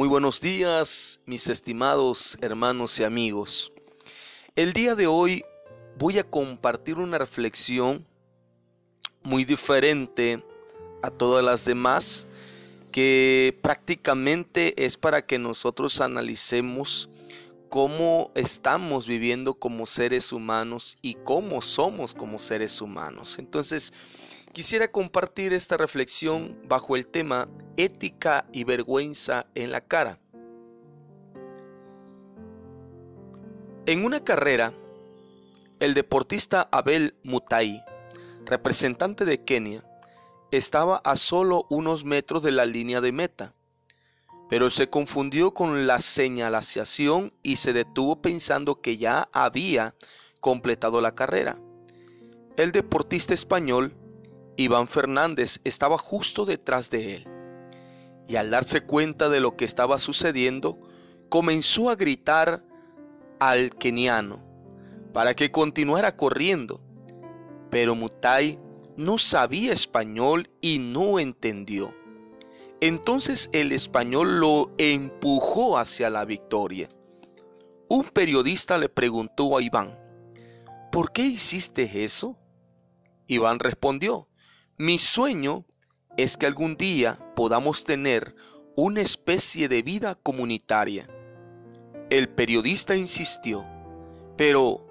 Muy buenos días, mis estimados hermanos y amigos. El día de hoy voy a compartir una reflexión muy diferente a todas las demás, que prácticamente es para que nosotros analicemos cómo estamos viviendo como seres humanos y cómo somos como seres humanos. Entonces, Quisiera compartir esta reflexión bajo el tema ética y vergüenza en la cara. En una carrera, el deportista Abel Mutai, representante de Kenia, estaba a solo unos metros de la línea de meta, pero se confundió con la señalización y se detuvo pensando que ya había completado la carrera. El deportista español Iván Fernández estaba justo detrás de él. Y al darse cuenta de lo que estaba sucediendo, comenzó a gritar al keniano para que continuara corriendo. Pero Mutai no sabía español y no entendió. Entonces el español lo empujó hacia la victoria. Un periodista le preguntó a Iván, ¿por qué hiciste eso? Iván respondió, mi sueño es que algún día podamos tener una especie de vida comunitaria. El periodista insistió, pero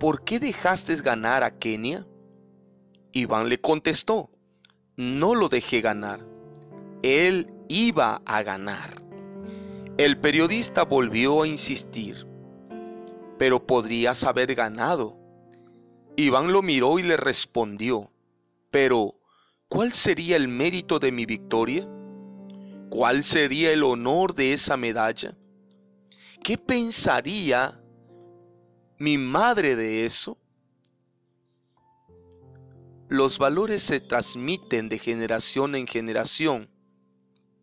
¿por qué dejaste ganar a Kenia? Iván le contestó, no lo dejé ganar, él iba a ganar. El periodista volvió a insistir, pero podrías haber ganado. Iván lo miró y le respondió, pero ¿Cuál sería el mérito de mi victoria? ¿Cuál sería el honor de esa medalla? ¿Qué pensaría mi madre de eso? Los valores se transmiten de generación en generación.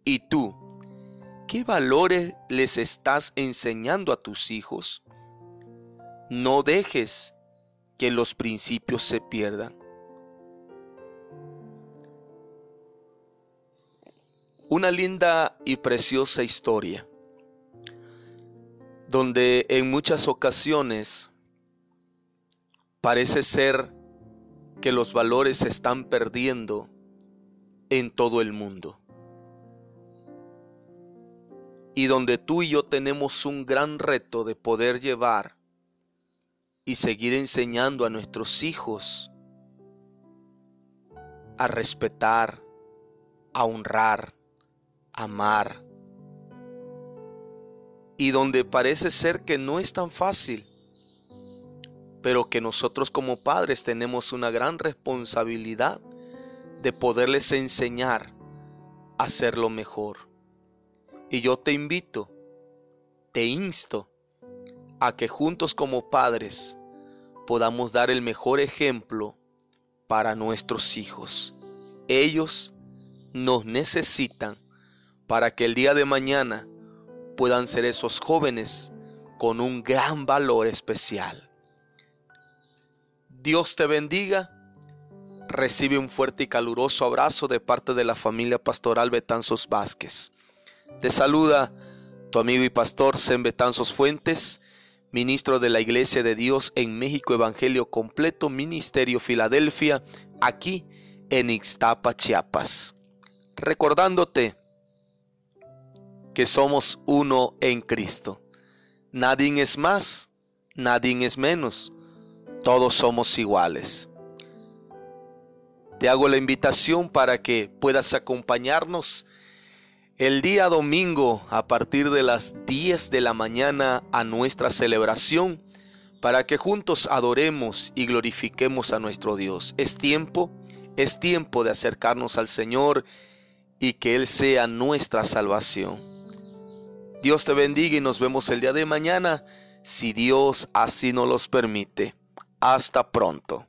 ¿Y tú? ¿Qué valores les estás enseñando a tus hijos? No dejes que los principios se pierdan. Una linda y preciosa historia, donde en muchas ocasiones parece ser que los valores se están perdiendo en todo el mundo. Y donde tú y yo tenemos un gran reto de poder llevar y seguir enseñando a nuestros hijos a respetar, a honrar, amar. Y donde parece ser que no es tan fácil, pero que nosotros como padres tenemos una gran responsabilidad de poderles enseñar a hacerlo mejor. Y yo te invito, te insto a que juntos como padres podamos dar el mejor ejemplo para nuestros hijos. Ellos nos necesitan para que el día de mañana puedan ser esos jóvenes con un gran valor especial. Dios te bendiga. Recibe un fuerte y caluroso abrazo de parte de la familia pastoral Betanzos Vázquez. Te saluda tu amigo y pastor Sen Betanzos Fuentes, ministro de la Iglesia de Dios en México Evangelio Completo, Ministerio Filadelfia, aquí en Ixtapa, Chiapas. Recordándote que somos uno en Cristo. Nadie es más, nadie es menos, todos somos iguales. Te hago la invitación para que puedas acompañarnos el día domingo a partir de las 10 de la mañana a nuestra celebración para que juntos adoremos y glorifiquemos a nuestro Dios. Es tiempo, es tiempo de acercarnos al Señor y que Él sea nuestra salvación. Dios te bendiga y nos vemos el día de mañana, si Dios así nos los permite. Hasta pronto.